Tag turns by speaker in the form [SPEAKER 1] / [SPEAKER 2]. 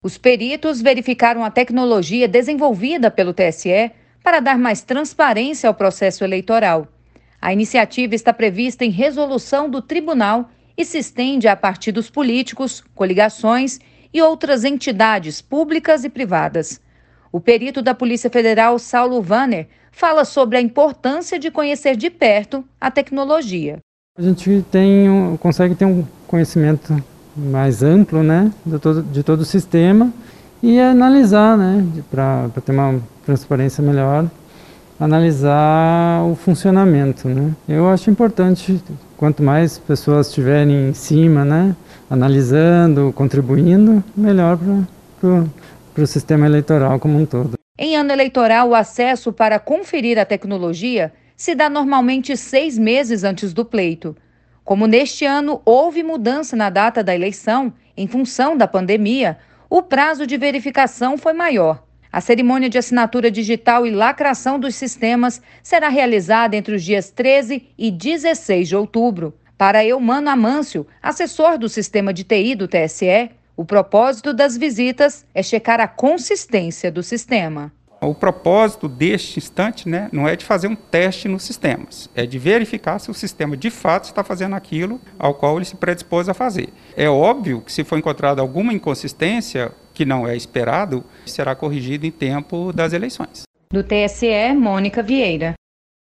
[SPEAKER 1] Os peritos verificaram a tecnologia desenvolvida pelo TSE para dar mais transparência ao processo eleitoral. A iniciativa está prevista em resolução do tribunal e se estende a partidos políticos, coligações e outras entidades públicas e privadas. O perito da Polícia Federal, Saulo Vanner, fala sobre a importância de conhecer de perto a tecnologia.
[SPEAKER 2] A gente tem, consegue ter um conhecimento mais amplo né, de, todo, de todo o sistema e analisar, né, para ter uma transparência melhor, analisar o funcionamento. Né. Eu acho importante, quanto mais pessoas estiverem em cima, né, analisando, contribuindo, melhor para o sistema eleitoral como um todo.
[SPEAKER 1] Em ano eleitoral, o acesso para conferir a tecnologia se dá normalmente seis meses antes do pleito. Como neste ano houve mudança na data da eleição, em função da pandemia, o prazo de verificação foi maior. A cerimônia de assinatura digital e lacração dos sistemas será realizada entre os dias 13 e 16 de outubro. Para Eumano Amâncio, assessor do sistema de TI do TSE, o propósito das visitas é checar a consistência do sistema.
[SPEAKER 3] O propósito deste instante né, não é de fazer um teste nos sistemas, é de verificar se o sistema de fato está fazendo aquilo ao qual ele se predispôs a fazer. É óbvio que se for encontrada alguma inconsistência, que não é esperado, será corrigido em tempo das eleições.
[SPEAKER 1] Do TSE, Mônica Vieira.